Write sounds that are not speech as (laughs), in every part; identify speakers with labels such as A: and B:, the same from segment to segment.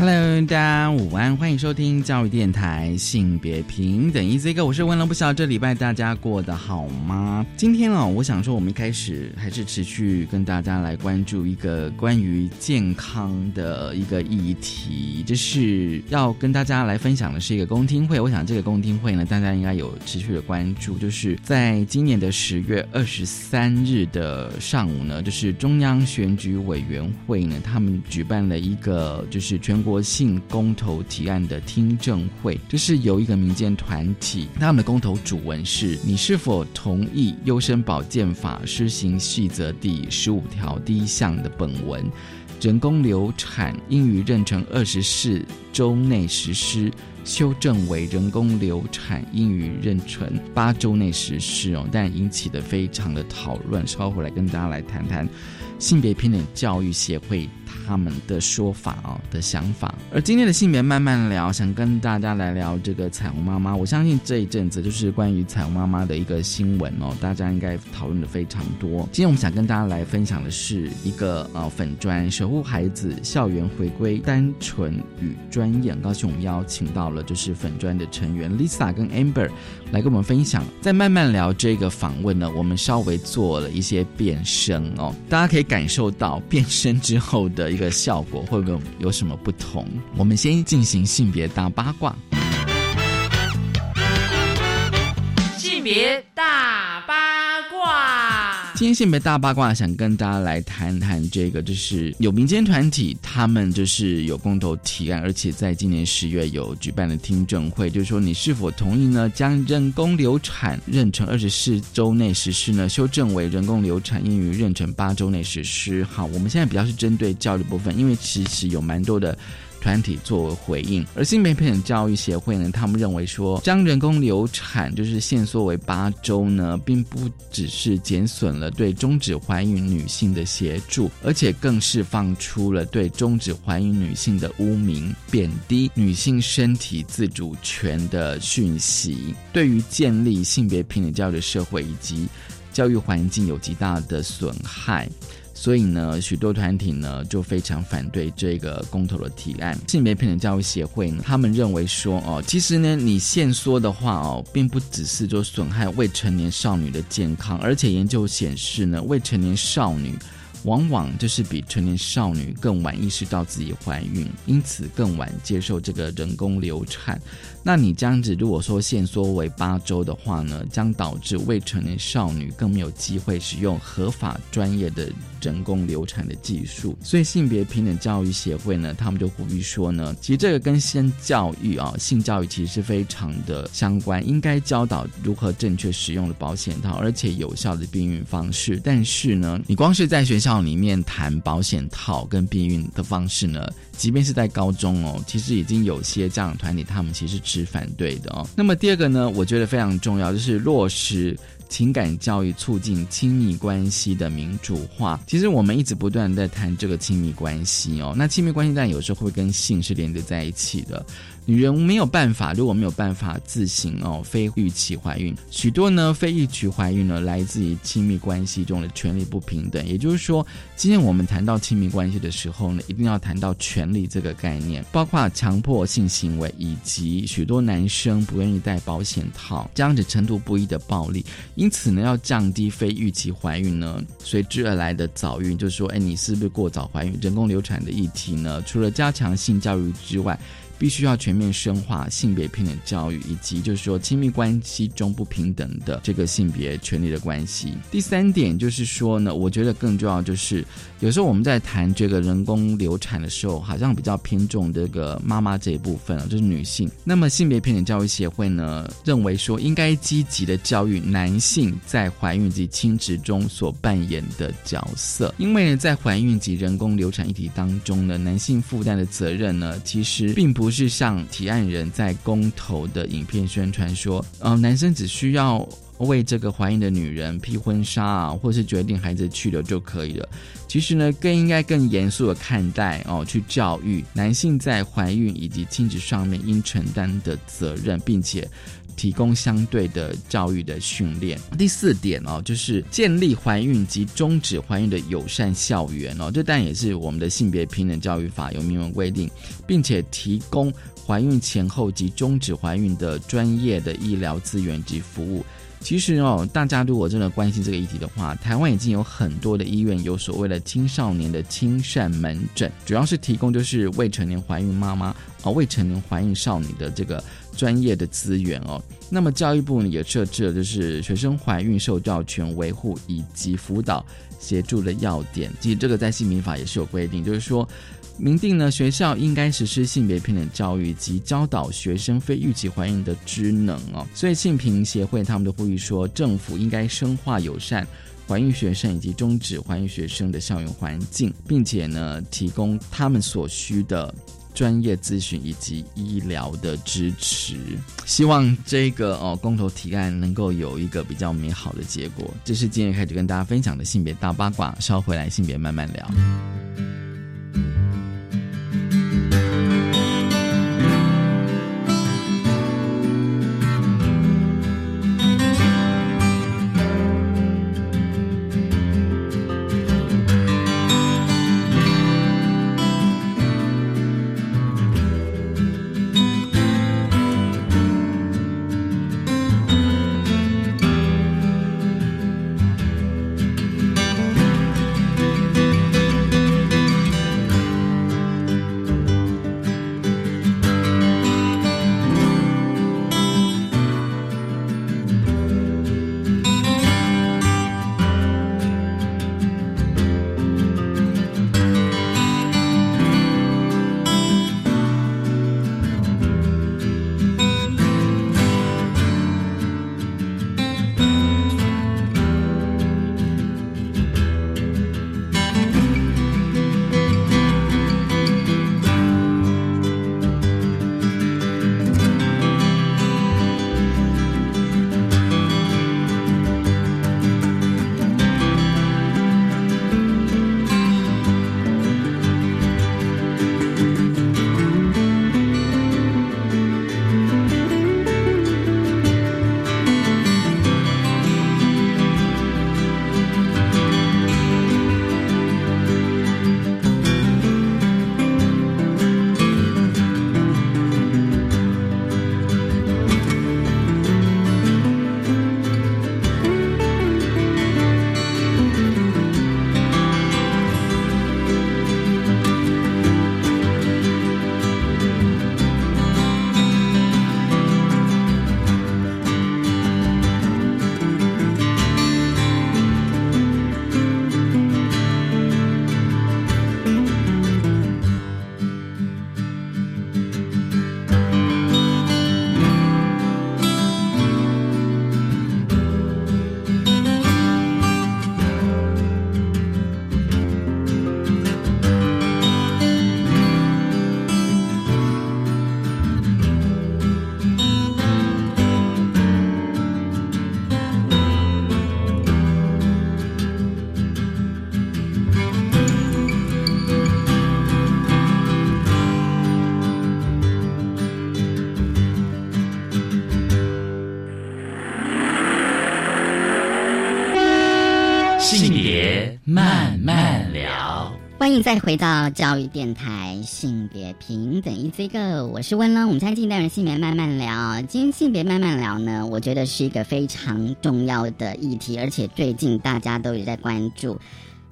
A: Hello，大家午安，欢迎收听教育电台性别平等 Easy Go，我是温龙，不晓这礼拜大家过得好吗？今天哦，我想说，我们一开始还是持续跟大家来关注一个关于健康的一个议题，就是要跟大家来分享的是一个公听会。我想这个公听会呢，大家应该有持续的关注，就是在今年的十月二十三日的上午呢，就是中央选举委员会呢，他们举办了一个就是全国。国性公投提案的听证会，这是由一个民间团体，他们的公投主文是：你是否同意优生保健法施行细则第十五条第一项的本文，人工流产应于妊娠二十四周内实施，修正为人工流产应于妊娠八周内实施哦，但引起的非常的讨论，稍后来跟大家来谈谈性别平等教育协会。他们的说法哦的想法，而今天的性别慢慢聊，想跟大家来聊这个彩虹妈妈。我相信这一阵子就是关于彩虹妈妈的一个新闻哦，大家应该讨论的非常多。今天我们想跟大家来分享的是一个呃粉砖守护孩子校园回归单纯与专业。高兴我们邀请到了就是粉砖的成员 Lisa 跟 Amber 来跟我们分享。在慢慢聊这个访问呢，我们稍微做了一些变声哦，大家可以感受到变声之后的一。个效果会不会有什么不同？我们先进行性别大八卦。
B: 性别大八，
A: 今天性别大八卦想跟大家来谈谈这个，就是有民间团体，他们就是有公投提案，而且在今年十月有举办了听证会，就是说你是否同意呢？将人工流产妊娠二十四周内实施呢？修正为人工流产应于妊娠八周内实施。好，我们现在比较是针对教育部分，因为其实有蛮多的。团体作为回应，而性别平等教育协会呢，他们认为说，将人工流产就是限缩为八周呢，并不只是减损了对终止怀孕女性的协助，而且更释放出了对终止怀孕女性的污名、贬低女性身体自主权的讯息，对于建立性别平等教育的社会以及教育环境有极大的损害。所以呢，许多团体呢就非常反对这个公投的提案。性别平等教育协会呢，他们认为说，哦，其实呢，你限缩的话哦，并不只是就损害未成年少女的健康，而且研究显示呢，未成年少女。往往就是比成年少女更晚意识到自己怀孕，因此更晚接受这个人工流产。那你这样子，如果说限缩为八周的话呢，将导致未成年少女更没有机会使用合法专业的人工流产的技术。所以性别平等教育协会呢，他们就呼吁说呢，其实这个跟性教育啊，性教育其实是非常的相关，应该教导如何正确使用的保险套，而且有效的避孕方式。但是呢，你光是在学校。校里面谈保险套跟避孕的方式呢，即便是在高中哦，其实已经有些家长团体他们其实是反对的哦。那么第二个呢，我觉得非常重要，就是落实情感教育，促进亲密关系的民主化。其实我们一直不断在谈这个亲密关系哦，那亲密关系但有时候会跟性是连接在一起的。女人没有办法，如果没有办法自行哦非预期怀孕，许多呢非预期怀孕呢来自于亲密关系中的权利不平等。也就是说，今天我们谈到亲密关系的时候呢，一定要谈到权利这个概念，包括强迫性行为以及许多男生不愿意戴保险套这样子程度不一的暴力。因此呢，要降低非预期怀孕呢随之而来的早孕，就是说，哎，你是不是过早怀孕？人工流产的议题呢，除了加强性教育之外。必须要全面深化性别平等教育，以及就是说亲密关系中不平等的这个性别权利的关系。第三点就是说呢，我觉得更重要就是，有时候我们在谈这个人工流产的时候，好像比较偏重这个妈妈这一部分啊，就是女性。那么性别平等教育协会呢，认为说应该积极的教育男性在怀孕及亲职中所扮演的角色，因为呢，在怀孕及人工流产议题当中呢，男性负担的责任呢，其实并不。不是像提案人在公投的影片宣传说，呃，男生只需要为这个怀孕的女人披婚纱啊，或是决定孩子去留就可以了。其实呢，更应该更严肃的看待哦，去教育男性在怀孕以及亲子上面应承担的责任，并且。提供相对的教育的训练。第四点哦，就是建立怀孕及终止怀孕的友善校园哦，这当然也是我们的性别平等教育法有明文规定，并且提供怀孕前后及终止怀孕的专业的医疗资源及服务。其实哦，大家如果真的关心这个议题的话，台湾已经有很多的医院有所谓的青少年的亲善门诊，主要是提供就是未成年怀孕妈妈啊、未成年怀孕少女的这个。专业的资源哦，那么教育部呢也设置了就是学生怀孕受教权维护以及辅导协助的要点，其实这个在性民法也是有规定，就是说明定呢学校应该实施性别平等教育及教导学生非预期怀孕的职能哦，所以性平协会他们都呼吁说，政府应该深化友善怀孕学生以及终止怀孕学生的校园环境，并且呢提供他们所需的。专业咨询以及医疗的支持，希望这个哦公投提案能够有一个比较美好的结果。这是今天开始跟大家分享的性别大八卦，稍回来性别慢慢聊。
C: 再回到教育电台性别平等一这个，我是温乐。我们今天单元性别慢慢聊，今天性别慢慢聊呢，我觉得是一个非常重要的议题，而且最近大家都有在关注。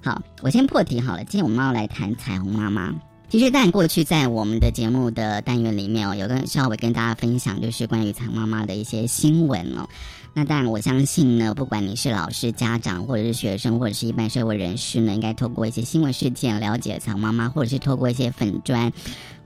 C: 好，我先破题好了，今天我们要来谈彩虹妈妈。其实，但过去在我们的节目的单元里面哦，有跟稍微跟大家分享，就是关于彩虹妈妈的一些新闻哦。那当然，我相信呢，不管你是老师、家长，或者是学生，或者是一般社会人士呢，应该透过一些新闻事件了解彩虹妈妈，或者是透过一些粉砖，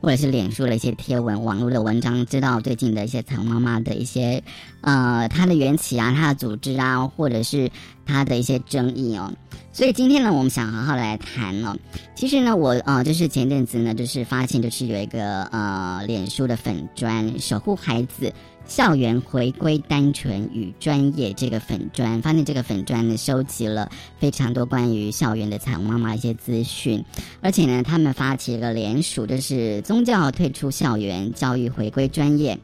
C: 或者是脸书的一些贴文、网络的文章，知道最近的一些彩虹妈妈的一些呃它的缘起啊、它的组织啊，或者是它的一些争议哦。所以今天呢，我们想好好来谈哦。其实呢，我呃，就是前阵子呢，就是发现就是有一个呃，脸书的粉砖守护孩子。校园回归单纯与专业这个粉砖，发现这个粉砖呢收集了非常多关于校园的彩虹妈妈一些资讯，而且呢，他们发起了联署，就是宗教退出校园，教育回归专业，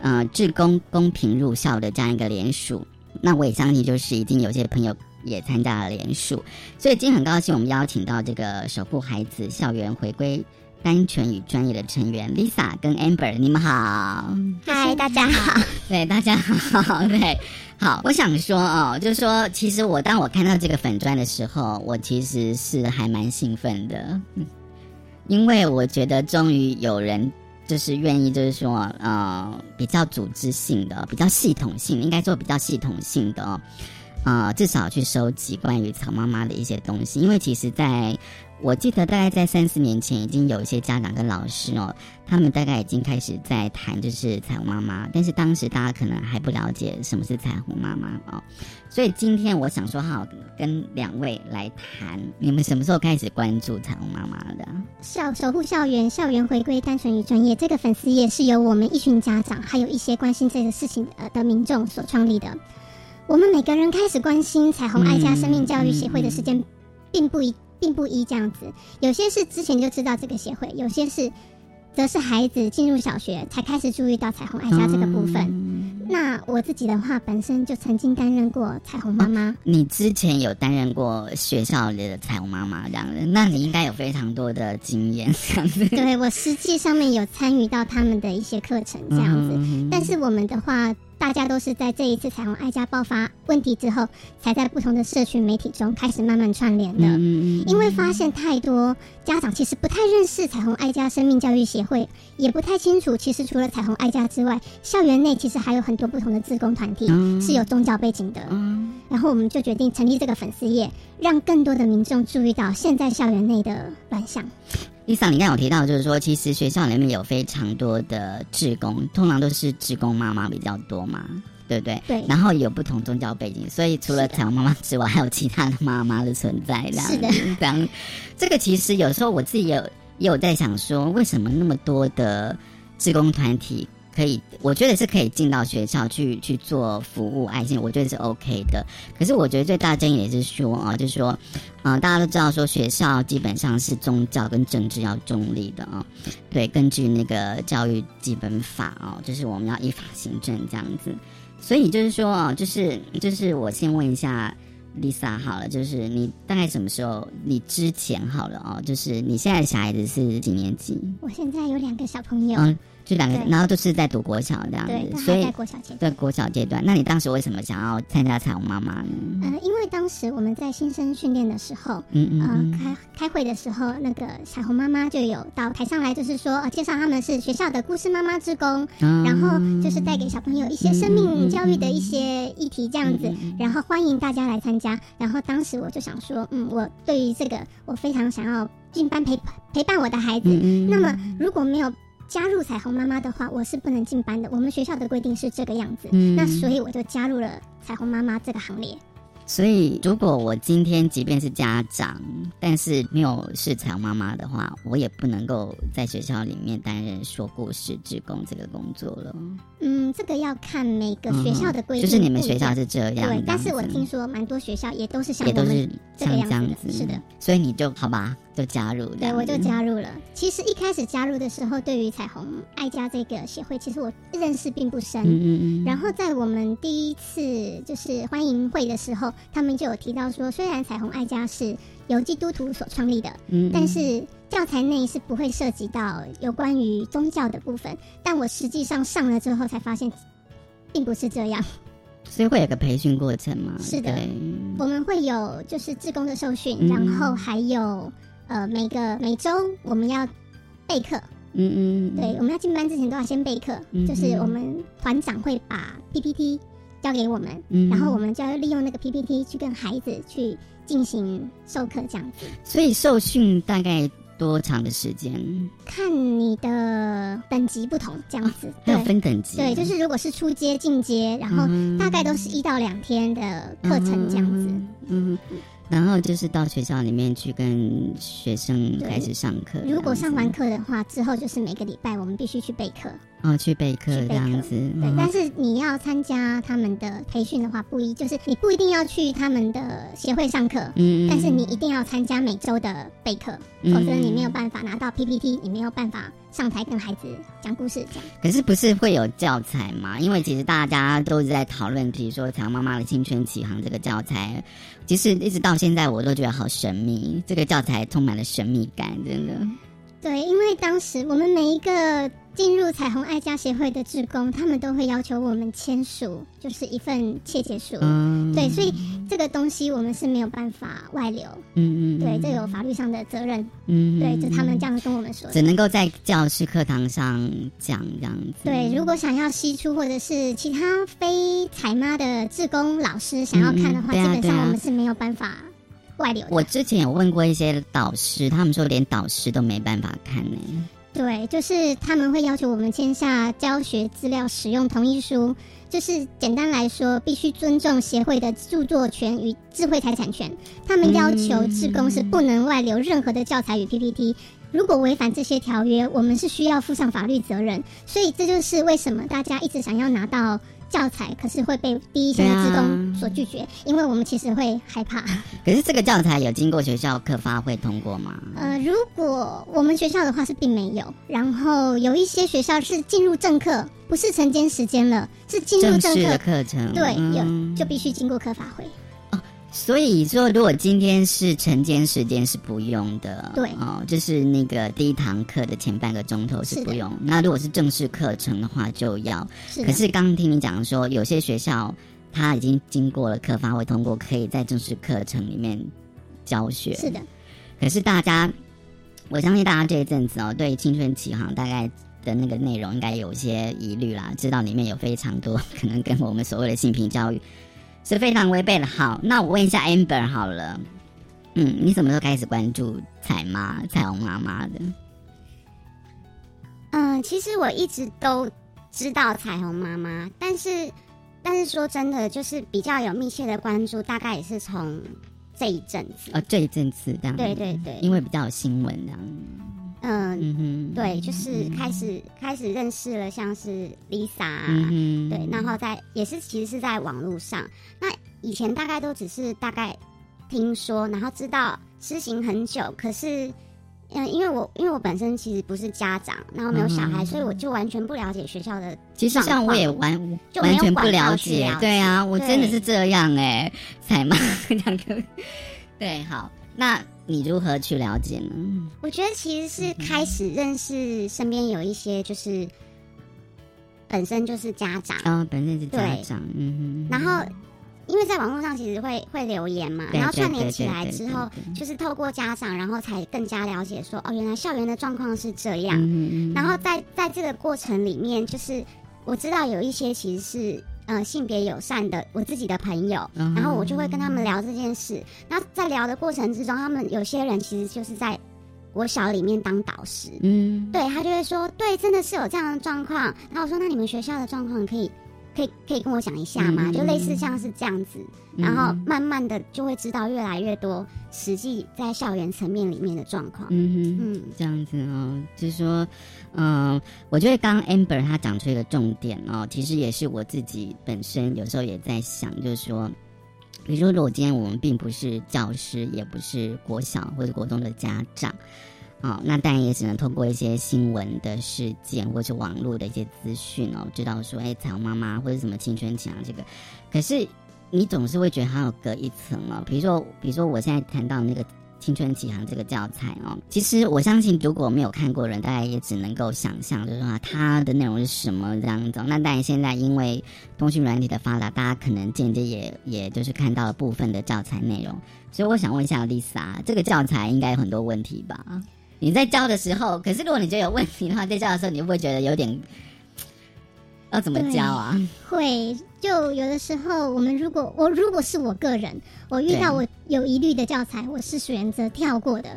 C: 呃，志工公平入校的这样一个联署。那我也相信，就是已经有些朋友也参加了联署，所以今天很高兴，我们邀请到这个守护孩子校园回归。单纯与专业的成员 Lisa 跟 Amber，你们好，
D: 嗨，大家好，(laughs)
C: 对，大家好，(laughs) 对，好，我想说哦，就是说，其实我当我看到这个粉砖的时候，我其实是还蛮兴奋的，因为我觉得终于有人就是愿意，就是说，呃，比较组织性的、比较系统性，应该做比较系统性的哦，呃，至少去收集关于曹妈妈的一些东西，因为其实，在我记得大概在三四年前，已经有一些家长跟老师哦，他们大概已经开始在谈就是彩虹妈妈，但是当时大家可能还不了解什么是彩虹妈妈哦，所以今天我想说，好跟两位来谈，你们什么时候开始关注彩虹妈妈的？
D: 校守护校园，校园回归单纯与专业，这个粉丝页是由我们一群家长，还有一些关心这个事情呃的民众所创立的。我们每个人开始关心彩虹爱家生命教育协会的时间，并不一。并不一这样子，有些是之前就知道这个协会，有些是，则是孩子进入小学才开始注意到彩虹爱家这个部分。那我自己的话，本身就曾经担任过彩虹妈妈。
C: 你之前有担任过学校里的彩虹妈妈这样子，那你应该有非常多的经验这样子。
D: 对我实际上面有参与到他们的一些课程这样子，但是我们的话。大家都是在这一次彩虹爱家爆发问题之后，才在不同的社群媒体中开始慢慢串联的。因为发现太多家长其实不太认识彩虹爱家生命教育协会，也不太清楚，其实除了彩虹爱家之外，校园内其实还有很多不同的自工团体是有宗教背景的。然后我们就决定成立这个粉丝页，让更多的民众注意到现在校园内的乱象。
C: 丽萨，你刚有提到，就是说，其实学校里面有非常多的志工，通常都是志工妈妈比较多嘛，对不对？
D: 对。
C: 然后有不同宗教背景，所以除了彩虹妈妈之外，还有其他的妈妈的存在，这样。
D: 是的。(laughs)
C: 这样，这个其实有时候我自己有也有在想，说为什么那么多的志工团体？可以，我觉得是可以进到学校去去做服务爱心，我觉得是 OK 的。可是我觉得最大争议也是说啊，就是说，嗯，大家都知道说学校基本上是宗教跟政治要中立的啊，对，根据那个教育基本法哦，就是我们要依法行政这样子。所以就是说啊，就是就是我先问一下 Lisa 好了，就是你大概什么时候？你之前好了哦，就是你现在的小孩子是几年级？
D: 我现在有两个小朋友。
C: 就两个，然后都是在读国小这样子，所以
D: 在
C: 国小阶段。那你当时为什么想要参加彩虹妈妈呢？
D: 呃，因为当时我们在新生训练的时候，嗯嗯，呃，开开会的时候，那个彩虹妈妈就有到台上来，就是说介绍他们是学校的故事妈妈之工，然后就是带给小朋友一些生命教育的一些议题这样子，然后欢迎大家来参加。然后当时我就想说，嗯，我对于这个我非常想要进班陪陪伴我的孩子。那么如果没有加入彩虹妈妈的话，我是不能进班的。我们学校的规定是这个样子，嗯那所以我就加入了彩虹妈妈这个行列。
C: 所以，如果我今天即便是家长，但是没有是彩虹妈妈的话，我也不能够在学校里面担任说故事职工这个工作了。
D: 嗯，这个要看每个学校的规定。
C: 就是你们学校是这样，
D: 对。但是我听说蛮多学校也都是像
C: 也都是
D: 这个样
C: 子，
D: 是的。
C: 所以你就好吧。就加入，
D: 对，我就加入了。其实一开始加入的时候，对于彩虹爱家这个协会，其实我认识并不深。嗯嗯嗯。然后在我们第一次就是欢迎会的时候，他们就有提到说，虽然彩虹爱家是由基督徒所创立的，嗯，但是教材内是不会涉及到有关于宗教的部分。但我实际上上了之后才发现，并不是这样。
C: 所以会有个培训过程吗？
D: 是的，我们会有就是志工的受训，然后还有。呃，每个每周我们要备课，嗯嗯，对，我们要进班之前都要先备课，就是我们团长会把 PPT 交给我们，然后我们就要利用那个 PPT 去跟孩子去进行授课这样子。
C: 所以受训大概多长的时间？
D: 看你的等级不同，这样子。
C: 还有分等级？
D: 对，就是如果是初阶、进阶，然后大概都是一到两天的课程这样子。嗯。
C: 然后就是到学校里面去跟学生开始上课。
D: 如果上完课的话，之后就是每个礼拜我们必须去备课。
C: 哦，去备课这样子。
D: 对，但是你要参加他们的培训的话，不一就是你不一定要去他们的协会上课，嗯，但是你一定要参加每周的备课，否则你没有办法拿到 PPT，你没有办法上台跟孩子讲故事讲。
C: 可是不是会有教材吗？因为其实大家都是在讨论，比如说《彩虹妈妈的青春启航》这个教材，其实一直到现在我都觉得好神秘，这个教材充满了神秘感，真的。
D: 对，因为当时我们每一个。进入彩虹爱家协会的志工，他们都会要求我们签署，就是一份切结书。嗯，对，所以这个东西我们是没有办法外流。嗯嗯，对，这有法律上的责任。嗯，对，就他们这样跟我们说，
C: 只能够在教师课堂上讲这样子。
D: 对，如果想要吸出或者是其他非彩妈的志工老师想要看的话，基本上我们是没有办法外流。
C: 我之前有问过一些导师，他们说连导师都没办法看呢。
D: 对，就是他们会要求我们签下教学资料使用同意书，就是简单来说，必须尊重协会的著作权与智慧财产权。他们要求志工是不能外流任何的教材与 PPT，如果违反这些条约，我们是需要负上法律责任。所以这就是为什么大家一直想要拿到。教材可是会被第一线的职工所拒绝，因为我们其实会害怕。(laughs)
C: 可是这个教材有经过学校课发会通过吗？
D: 呃，如果我们学校的话是并没有，然后有一些学校是进入正课，不是晨间时间了，是进入正
C: 课课程，
D: 对，有就必须经过课发会。
C: 所以说，如果今天是晨间时间是不用的，
D: 对
C: 哦，就是那个第一堂课的前半个钟头是不用。那如果是正式课程的话，就要。可是刚刚听你讲说，有些学校他已经经过了课发会通过，可以在正式课程里面教学。
D: 是的。
C: 可是大家，我相信大家这一阵子哦，对青春期哈大概的那个内容应该有一些疑虑啦，知道里面有非常多 (laughs) 可能跟我们所谓的性平教育。是非常违背的。好，那我问一下 Amber 好了，嗯，你什么时候开始关注彩妈、彩虹妈妈的？
E: 嗯，其实我一直都知道彩虹妈妈，但是，但是说真的，就是比较有密切的关注，大概也是从这一阵子。
C: 呃，这一阵子这样。
E: 对对对，
C: 因为比较有新闻这样。
E: 嗯，对，就是开始开始认识了，像是 Lisa，嗯对，然后在也是其实是在网络上，那以前大概都只是大概听说，然后知道施行很久，可是嗯，因为我因为我本身其实不是家长，然后没有小孩，所以我就完全不了解学校的。
C: 其实像我也完完全不了解，对啊，我真的是这样哎，才嘛两个，对，好。那你如何去了解呢？
E: 我觉得其实是开始认识身边有一些就是本身就是家长
C: 啊，本身是家长，嗯
E: 哼。然后因为在网络上其实会会留言嘛，然后串联起来之后，就是透过家长，然后才更加了解说哦，原来校园的状况是这样。然后在在这个过程里面，就是我知道有一些其实是。呃，性别友善的我自己的朋友，然后我就会跟他们聊这件事。那在聊的过程之中，他们有些人其实就是在国小里面当导师，嗯，对他就会说，对，真的是有这样的状况。然后我说，那你们学校的状况可以。可以可以跟我讲一下吗？就类似像是这样子，然后慢慢的就会知道越来越多实际在校园层面里面的状况。
C: 嗯哼，嗯，这样子哦，就是说，嗯，我觉得刚刚 Amber 他讲出一个重点哦，其实也是我自己本身有时候也在想，就是说，比如说如果今天我们并不是教师，也不是国小或者国中的家长。哦，那当然也只能通过一些新闻的事件，或者是网络的一些资讯哦，知道说，哎，彩虹妈妈或者什么青春期啊，这个，可是你总是会觉得还有隔一层哦。比如说，比如说我现在谈到那个青春期航这个教材哦，其实我相信，如果没有看过人，大家也只能够想象，就是说它的内容是什么这样子。那当然，现在因为通讯软体的发达，大家可能间接也也就是看到了部分的教材内容。所以我想问一下 Lisa，这个教材应该有很多问题吧？你在教的时候，可是如果你觉得有问题的话，在教的时候，你会不会觉得有点，要怎么教啊？
D: 会，就有的时候，我们如果我如果是我个人，我遇到我有疑虑的教材，我是选择跳过的。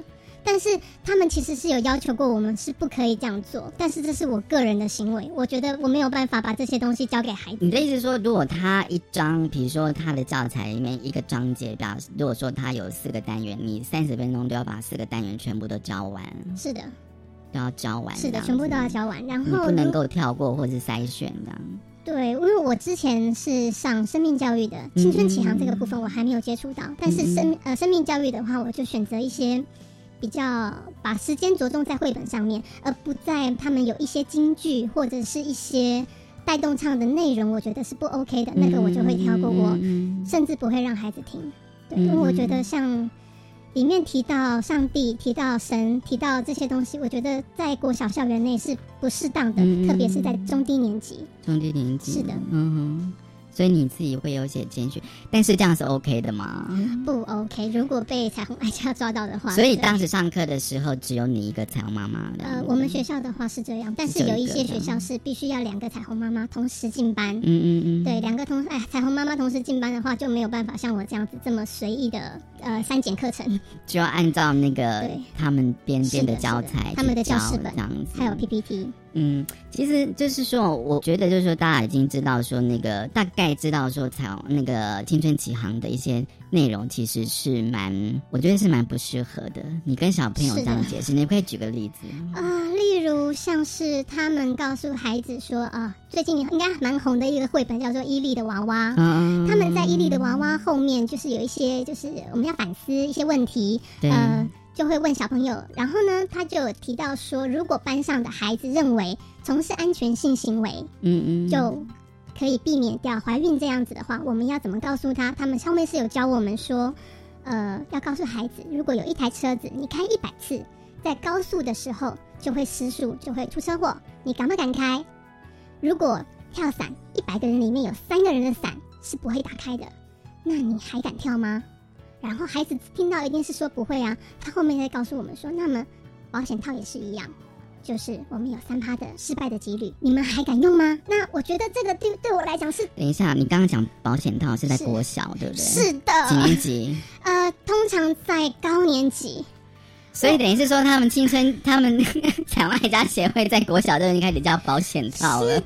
D: 但是他们其实是有要求过我们是不可以这样做，但是这是我个人的行为，我觉得我没有办法把这些东西交给孩子。
C: 你的意思说，如果他一张，比如说他的教材里面一个章节，表示如果说他有四个单元，你三十分钟都要把四个单元全部都教完？
D: 是的，
C: 都要教完。
D: 是的，全部都要教完，然后
C: 不能够跳过或是筛选的。
D: 对，因为我之前是上生命教育的，青春启航这个部分我还没有接触到，但是生呃生命教育的话，我就选择一些。比较把时间着重在绘本上面，而不在他们有一些京剧或者是一些带动唱的内容，我觉得是不 OK 的。那个我就会跳过，我甚至不会让孩子听。对，因为我觉得像里面提到上帝、提到神、提到这些东西，我觉得在国小校园内是不适当的，特别是在中低年级。
C: 中低年级
D: 是的，
C: 嗯哼。所以你自己会有些谦虚，但是这样是 OK 的吗？
D: 不 OK，如果被彩虹爱家抓到的话。
C: 所以当时上课的时候只有你一个彩虹妈妈。
D: 呃，我们学校的话是这样，但是有一些学校是必须要两个彩虹妈妈同时进班。嗯嗯嗯。对，两个同哎彩虹妈妈同时进班的话就没有办法像我这样子这么随意的呃删减课程。
C: 就要按照那个他们编编的教材，
D: 他们的教室本
C: 这样子，
D: 还有 PPT。
C: 嗯，其实就是说，我觉得就是说，大家已经知道说那个大概知道说，彩虹那个青春启航的一些内容，其实是蛮，我觉得是蛮不适合的。你跟小朋友这样解释，你可以举个例子
D: 啊，例如像是他们告诉孩子说啊，最近应该蛮红的一个绘本叫做《伊利的娃娃》，他们在伊利的娃娃后面就是有一些就是我们要反思一些问题，
C: 呃。
D: 就会问小朋友，然后呢，他就提到说，如果班上的孩子认为从事安全性行为，嗯嗯，就可以避免掉怀孕这样子的话，我们要怎么告诉他？他们上面是有教我们说，呃，要告诉孩子，如果有一台车子，你开一百次，在高速的时候就会失速，就会出车祸，你敢不敢开？如果跳伞，一百个人里面有三个人的伞是不会打开的，那你还敢跳吗？然后孩子听到一定是说不会啊，他后面再告诉我们说，那么保险套也是一样，就是我们有三趴的失败的几率，你们还敢用吗？那我觉得这个对对我来讲是……
C: 等一下，你刚刚讲保险套是在国小对不对？
D: 是的，
C: 几年级？
D: 呃，通常在高年级。
C: 所以等于是说，他们青春，他们 (laughs) 彩外家协会在国小就已经开始叫保险套了，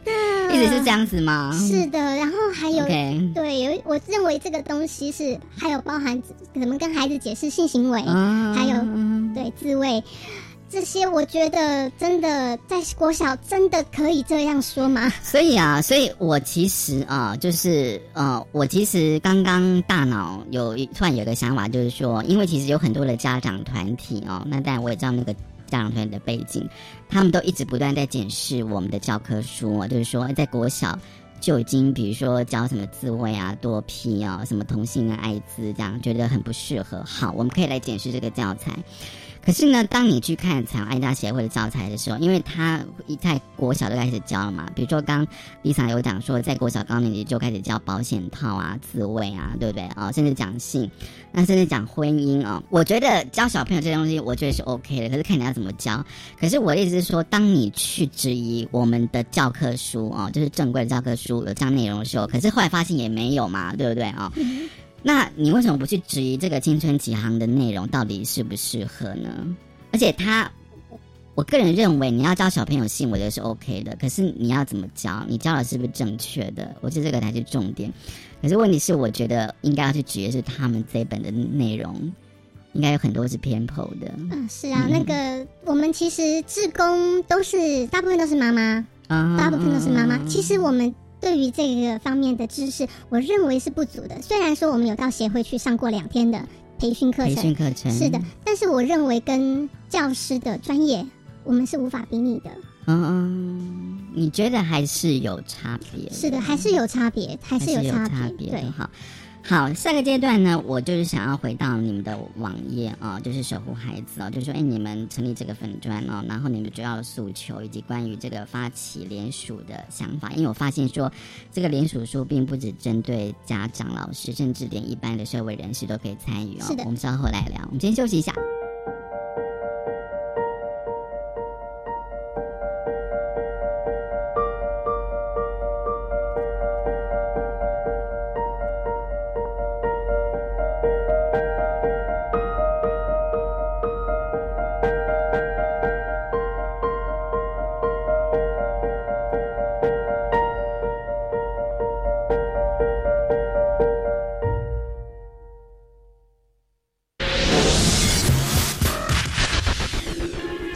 C: 一直是这样子吗？
D: 是的，然后还有对，有我认为这个东西是还有包含怎么跟孩子解释性行为，还有对自慰。这些我觉得真的在国小真的可以这样说吗？
C: 所以啊，所以我其实啊，就是呃，我其实刚刚大脑有突然有个想法，就是说，因为其实有很多的家长团体哦，那当然我也知道那个家长团体的背景，他们都一直不断在检视我们的教科书，就是说在国小就已经比如说教什么自慰啊、多批啊、什么同性啊、艾滋这样，觉得很不适合。好，我们可以来检视这个教材。可是呢，当你去看彩虹爱家协会的教材的时候，因为他一在国小就开始教了嘛，比如说刚 Lisa 有讲说，在国小高年级就开始教保险套啊、自慰啊，对不对啊？甚至讲性，那甚至讲婚姻啊。我觉得教小朋友这些东西，我觉得是 OK 的。可是看你要怎么教。可是我的意思是说，当你去质疑我们的教科书啊，就是正规的教科书有这样内容的时候，可是后来发现也没有嘛，对不对啊？那你为什么不去质疑这个青春启航的内容到底适不适合呢？而且他，我个人认为你要教小朋友性，我觉得是 OK 的。可是你要怎么教？你教的是不是正确的？我觉得这个才是重点。可是问题是，我觉得应该要去质疑是他们这本的内容，应该有很多是偏颇的。
D: 嗯，是啊，那个我们其实志工都是大部分都是妈妈，大部分都是妈妈。其实我们。对于这个方面的知识，我认为是不足的。虽然说我们有到协会去上过两天的培训课程，
C: 培训课程
D: 是的，但是我认为跟教师的专业，我们是无法比拟的。嗯
C: 嗯，你觉得还是有差别？
D: 是的，还是有差别，还是有差别。对，
C: 好。好，下个阶段呢，我就是想要回到你们的网页啊，就是守护孩子啊，就是说，哎，你们成立这个粉砖哦，然后你们主要的诉求以及关于这个发起联署的想法，因为我发现说，这个联署书并不只针对家长、老师，甚至连一般的社会人士都可以参与哦。
D: 是的，
C: 我们稍后来聊，我们先休息一下。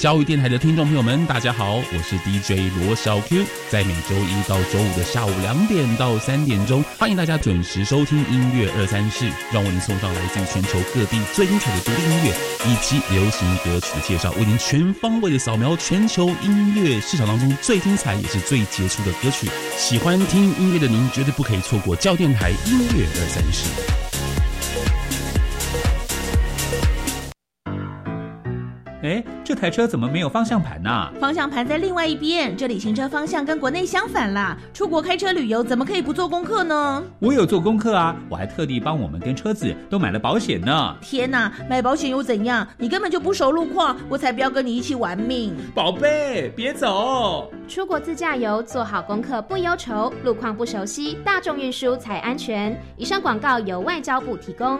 F: 教育电台的听众朋友们，大家好，我是 DJ 罗小 Q，在每周一到周五的下午两点到三点钟，欢迎大家准时收听音乐二三事，让为您送上来自全球各地最精彩的独立音乐以及流行歌曲的介绍，为您全方位的扫描全球音乐市场当中最精彩也是最杰出的歌曲。喜欢听音乐的您，绝对不可以错过教电台音乐二三事。
G: 台车怎么没有方向盘呢？
H: 方向盘在另外一边，这里行车方向跟国内相反啦。出国开车旅游怎么可以不做功课呢？
G: 我有做功课啊，我还特地帮我们跟车子都买了保险呢。
H: 天哪，买保险又怎样？你根本就不熟路况，我才不要跟你一起玩命。
G: 宝贝，别走！
I: 出国自驾游做好功课不忧愁，路况不熟悉，大众运输才安全。以上广告由外交部提供。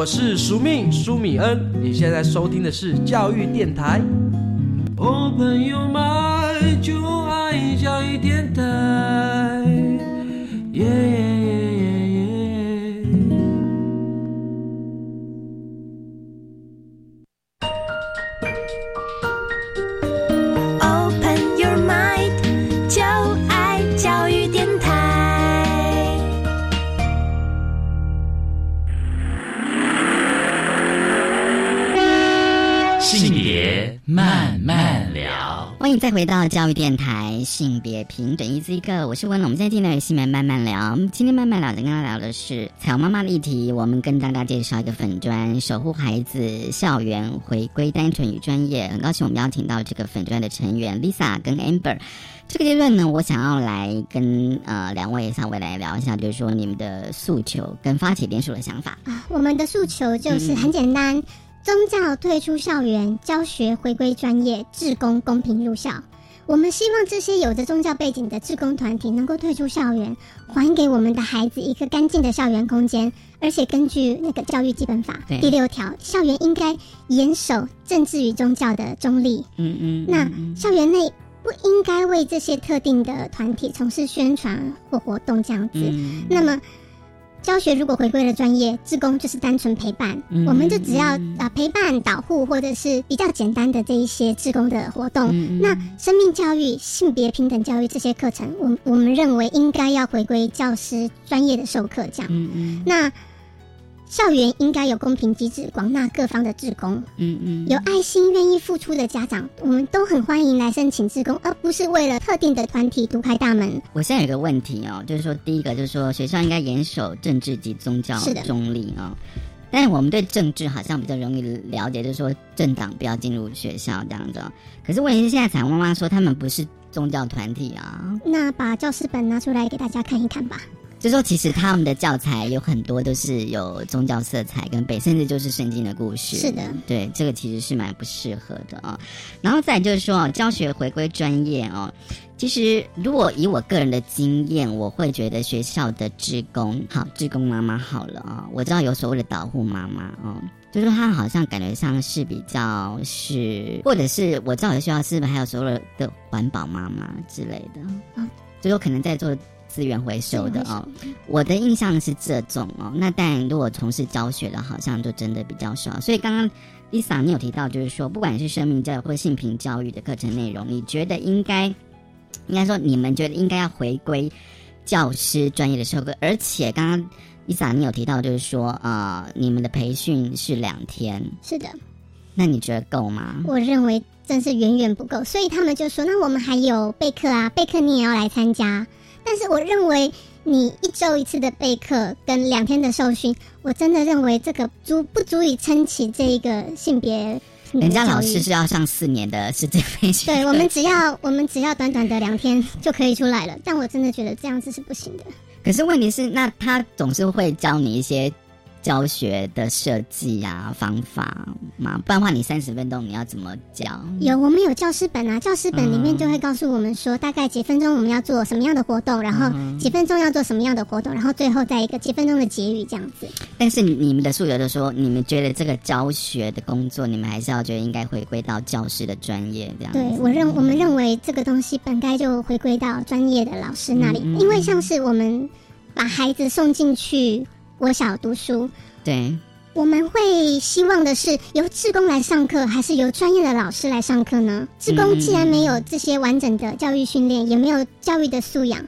J: 我是苏命苏米恩，你现在收听的是教育电台。Open your mind，就爱教育电台。
C: 欢迎再回到教育电台性别平等一字一个，我是温龙。我们现在进来新闻慢慢聊。今天慢慢聊的跟大家聊的是彩虹妈妈的议题。我们跟大家介绍一个粉砖，守护孩子校园回归单纯与专业。很高兴我们邀请到这个粉砖的成员 Lisa 跟 Amber。这个阶段呢，我想要来跟呃两位稍微来聊一下，就是说你们的诉求跟发起联署的想法
D: 啊。我们的诉求就是很简单。宗教退出校园，教学回归专业，志工公平入校。我们希望这些有着宗教背景的志工团体能够退出校园，还给我们的孩子一个干净的校园空间。而且根据那个教育基本法第六条，校园应该严守政治与宗教的中立。嗯嗯，那校园内不应该为这些特定的团体从事宣传或活动这样子。那么。教学如果回归了专业，志工就是单纯陪伴，我们就只要啊陪伴导护或者是比较简单的这一些志工的活动。那生命教育、性别平等教育这些课程，我我们认为应该要回归教师专业的授课这样。那。校园应该有公平机制，广纳各方的志工。嗯嗯，有爱心、愿意付出的家长，我们都很欢迎来申请志工，而不是为了特定的团体独开大门。
C: 我现在有个问题哦，就是说，第一个就是说，学校应该严守政治及宗教中立哦。但是我们对政治好像比较容易了解，就是说政党不要进入学校这样子。可是问题是，现在彩虹妈妈说他们不是宗教团体啊。
D: 那把教师本拿出来给大家看一看吧。
C: 就说其实他们的教材有很多都是有宗教色彩跟背，甚至就是圣经的故事。
D: 是的，
C: 对，这个其实是蛮不适合的啊。然后再就是说，教学回归专业哦。其实如果以我个人的经验，我会觉得学校的职工好，职工妈妈好了啊。我知道有所谓的导护妈妈哦，就是他好像感觉上是比较是，或者是我知道有学校是不是还有所谓的环保妈妈之类的啊？就说可能在做。资源回收的哦，我的印象是这种哦。那但如果从事教学的，好像就真的比较少。所以刚刚 Lisa 你有提到，就是说，不管是生命教育或性平教育的课程内容，你觉得应该，应该说你们觉得应该要回归教师专业的授课。而且刚刚 Lisa 你有提到，就是说呃，你们的培训是两天，
D: 是的。
C: 那你觉得够吗？
D: 我认为真是远远不够。所以他们就说，那我们还有备课啊，备课你也要来参加。但是我认为，你一周一次的备课跟两天的受训，我真的认为这个足不足以撑起这一个性别
C: 人家老师是要上四年的师资培训，
D: 对 (laughs) 我们只要我们只要短短的两天就可以出来了。但我真的觉得这样子是不行的。
C: 可是问题是，那他总是会教你一些。教学的设计啊，方法嘛，不然的话，你三十分钟你要怎么教？
D: 有，我们有教师本啊，教师本里面就会告诉我们说，大概几分钟我们要做什么样的活动，然后几分钟要做什么样的活动，然后最后再一个几分钟的结语这样子。
C: 但是你们的宿友都说，你们觉得这个教学的工作，你们还是要觉得应该回归到教师的专业这样。
D: 对我认，我们认为这个东西本该就回归到专业的老师那里，因为像是我们把孩子送进去。我小读书，
C: 对，
D: 我们会希望的是由志工来上课，还是由专业的老师来上课呢？志工既然没有这些完整的教育训练，也没有教育的素养。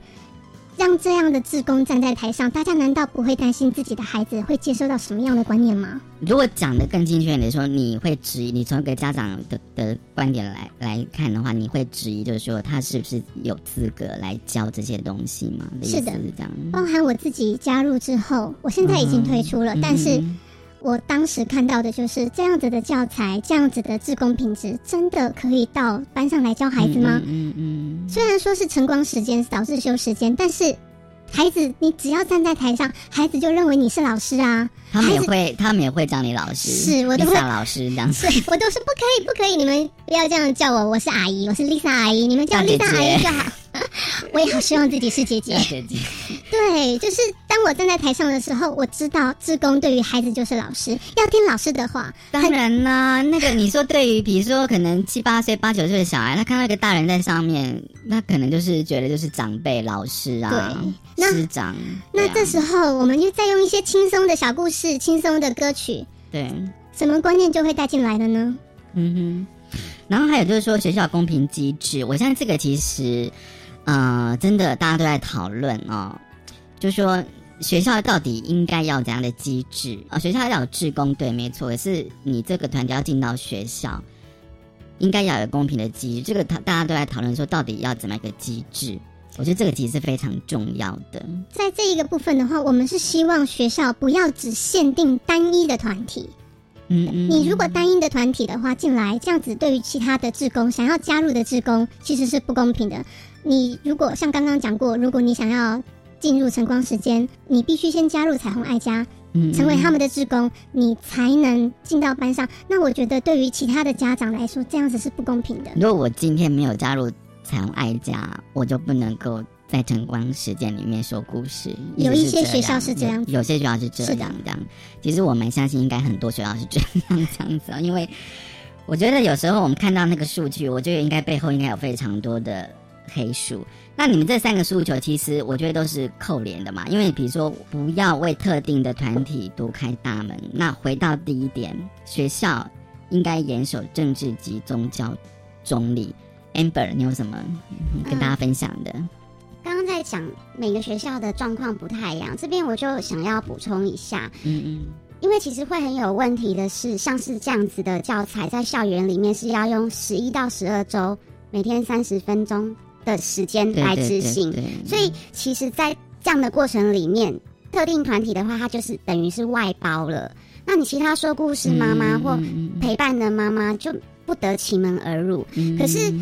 D: 让这样的志工站在台上，大家难道不会担心自己的孩子会接收到什么样的观念吗？
C: 如果讲的更精确点说，你会质疑，你从一个家长的的观点来来看的话，你会质疑，就是说他是不是有资格来教这些东西吗？
D: 是的，
C: 是这样。
D: 包含我自己加入之后，我现在已经退出了，但是。我当时看到的就是这样子的教材，这样子的自工品质，真的可以到班上来教孩子吗？嗯嗯。虽然说是晨光时间、早自修时间，但是孩子，你只要站在台上，孩子就认为你是老师啊。
C: 他们也会，他们也会叫你老师，
D: 是我都会
C: 老师这样 (laughs) 子。
D: 我都是不可以，不可以，你们不要这样叫我，我是阿姨，我是 Lisa 阿姨，你们叫 Lisa 阿姨就好。(laughs) 我也好希望自己是姐姐。
C: 姐姐，(laughs)
D: 对，就是当我站在台上的时候，我知道志工对于孩子就是老师，要听老师的话。
C: 当然啦，那个你说对于，比如说可能七八岁、八九岁的小孩，他看到一个大人在上面，那可能就是觉得就是长辈、老师啊，师长。
D: 那这时候，我们就再用一些轻松的小故事、轻松的歌曲，
C: 对，
D: 什么观念就会带进来了呢？
C: 嗯哼。然后还有就是说学校公平机制，我相信这个其实。呃，真的，大家都在讨论哦，就说学校到底应该要怎样的机制啊？学校要有志工，对，没错。可是你这个团体要进到学校，应该要有公平的机制。这个他大家都在讨论说，到底要怎么一个机制？我觉得这个其实是非常重要的。
D: 在这一个部分的话，我们是希望学校不要只限定单一的团体。嗯嗯。你如果单一的团体的话进来，这样子对于其他的志工想要加入的志工，其实是不公平的。你如果像刚刚讲过，如果你想要进入晨光时间，你必须先加入彩虹爱家，成为他们的职工，你才能进到班上。那我觉得对于其他的家长来说，这样子是不公平的。
C: 如果我今天没有加入彩虹爱家，我就不能够在晨光时间里面说故事。
D: 有一些学校是这样，
C: 有些学校是这样这样。其实我蛮相信，应该很多学校是这样这样子，因为我觉得有时候我们看到那个数据，我觉得应该背后应该有非常多的。黑数，那你们这三个诉求，其实我觉得都是扣连的嘛。因为比如说，不要为特定的团体独开大门。那回到第一点，学校应该严守政治及宗教中立。Amber，你有什么跟大家分享的？
E: 刚刚在讲每个学校的状况不太一样，这边我就想要补充一下。嗯嗯，因为其实会很有问题的是，像是这样子的教材，在校园里面是要用十一到十二周，每天三十分钟。的时间来执行，所以其实，在这样的过程里面，特定团体的话，它就是等于是外包了。那你其他说故事妈妈或陪伴的妈妈就不得其门而入。可是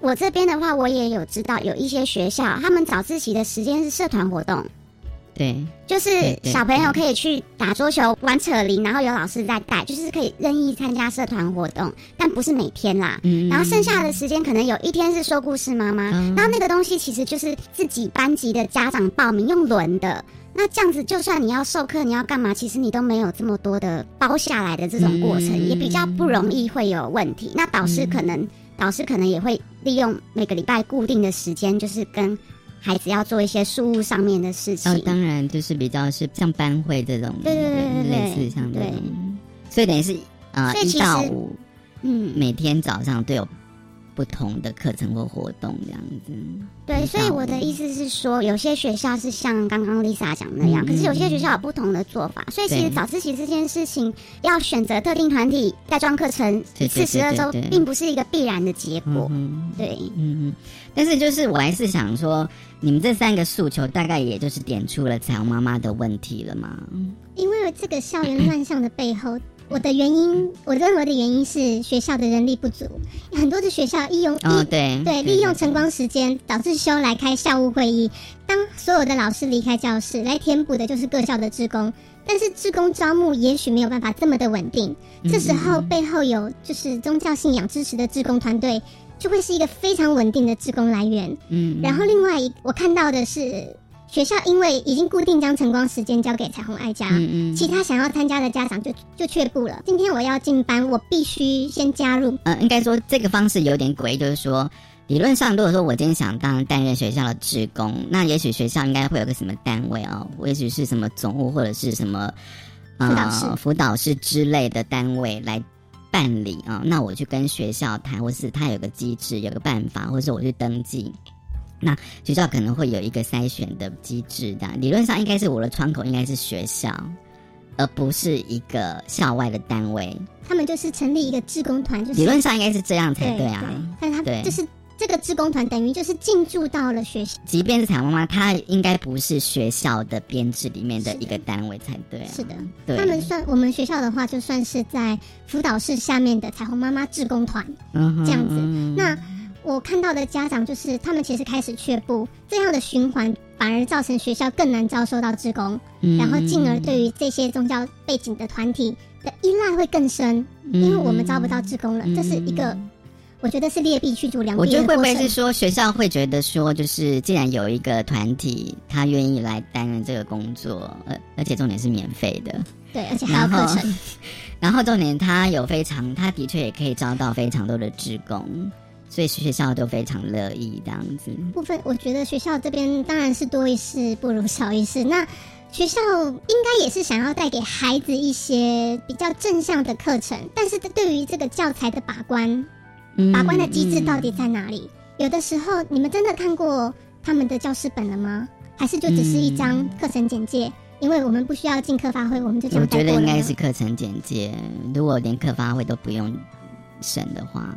E: 我这边的话，我也有知道有一些学校，他们早自习的时间是社团活动。
C: 对，
E: 就是小朋友可以去打桌球、玩扯铃，然后有老师在带，就是可以任意参加社团活动，但不是每天啦。然后剩下的时间可能有一天是说故事妈妈，然后那个东西其实就是自己班级的家长报名用轮的。那这样子，就算你要授课，你要干嘛，其实你都没有这么多的包下来的这种过程，也比较不容易会有问题。那导师可能，导师可能也会利用每个礼拜固定的时间，就是跟。孩子要做一些书务上面的事情，
C: 当然就是比较是像班会这种，
E: 对对对对
C: 类似像对，所以等于是啊一到五，嗯，每天早上都有。不同的课程或活动这样子，
E: 对，所以我的意思是说，有些学校是像刚刚 Lisa 讲那样，可是有些学校有不同的做法。所以其实早自习这件事情，要选择特定团体带状课程一次十二周，并不是一个必然的结果。对，嗯
C: 嗯。但是就是我还是想说，你们这三个诉求，大概也就是点出了彩虹妈妈的问题了嘛？
D: 因为这个校园乱象的背后，我的原因，我认为的原因是学校的人力不足，很多的学校利用
C: 哦对
D: 对利用晨光时间导致修来开校务会议，当所有的老师离开教室，来填补的就是各校的职工，但是职工招募也许没有办法这么的稳定，这时候背后有就是宗教信仰支持的职工团队，就会是一个非常稳定的职工来源。嗯，然后另外一我看到的是。学校因为已经固定将晨光时间交给彩虹爱家，嗯嗯其他想要参加的家长就就却步了。今天我要进班，我必须先加入。
C: 呃，应该说这个方式有点诡异，就是说，理论上如果说我今天想当担任学校的职工，那也许学校应该会有个什么单位哦，也许是什么总务或者是什么
D: 辅导室、
C: 辅导室之类的单位来办理啊。那我去跟学校谈，或是他有个机制、有个办法，或者是我去登记。那学校可能会有一个筛选的机制的，理论上应该是我的窗口应该是学校，而不是一个校外的单位。
D: 他们就是成立一个志工团，就是
C: 理论上应该是这样才对啊。
D: 但是他就是这个志工团等于就是进驻到了学校，
C: 即便是彩虹妈妈，她应该不是学校的编制里面的一个单位才对。
D: 是的，他们算我们学校的话，就算是在辅导室下面的彩虹妈妈志工团，这样子。那。我看到的家长就是，他们其实开始却步，这样的循环反而造成学校更难招收到志工，然后进而对于这些宗教背景的团体的依赖会更深，因为我们招不到志工了，这是一个，我觉得是劣币驱逐良币。
C: 我觉得会不会是说学校会觉得说，就是既然有一个团体他愿意来担任这个工作，呃，而且重点是免费的，
D: 对，而且还有课程，(laughs)
C: 然后重点他有非常，他的确也可以招到非常多的职工。所以学校都非常乐意这样子。
D: 部分我觉得学校这边当然是多一事不如少一事。那学校应该也是想要带给孩子一些比较正向的课程，但是对于这个教材的把关，把关的机制到底在哪里？有的时候你们真的看过他们的教师本了吗？还是就只是一张课程简介？因为我们不需要进课发会，我们就这样
C: 我觉得应该是课程简介。如果连课发会都不用审的话，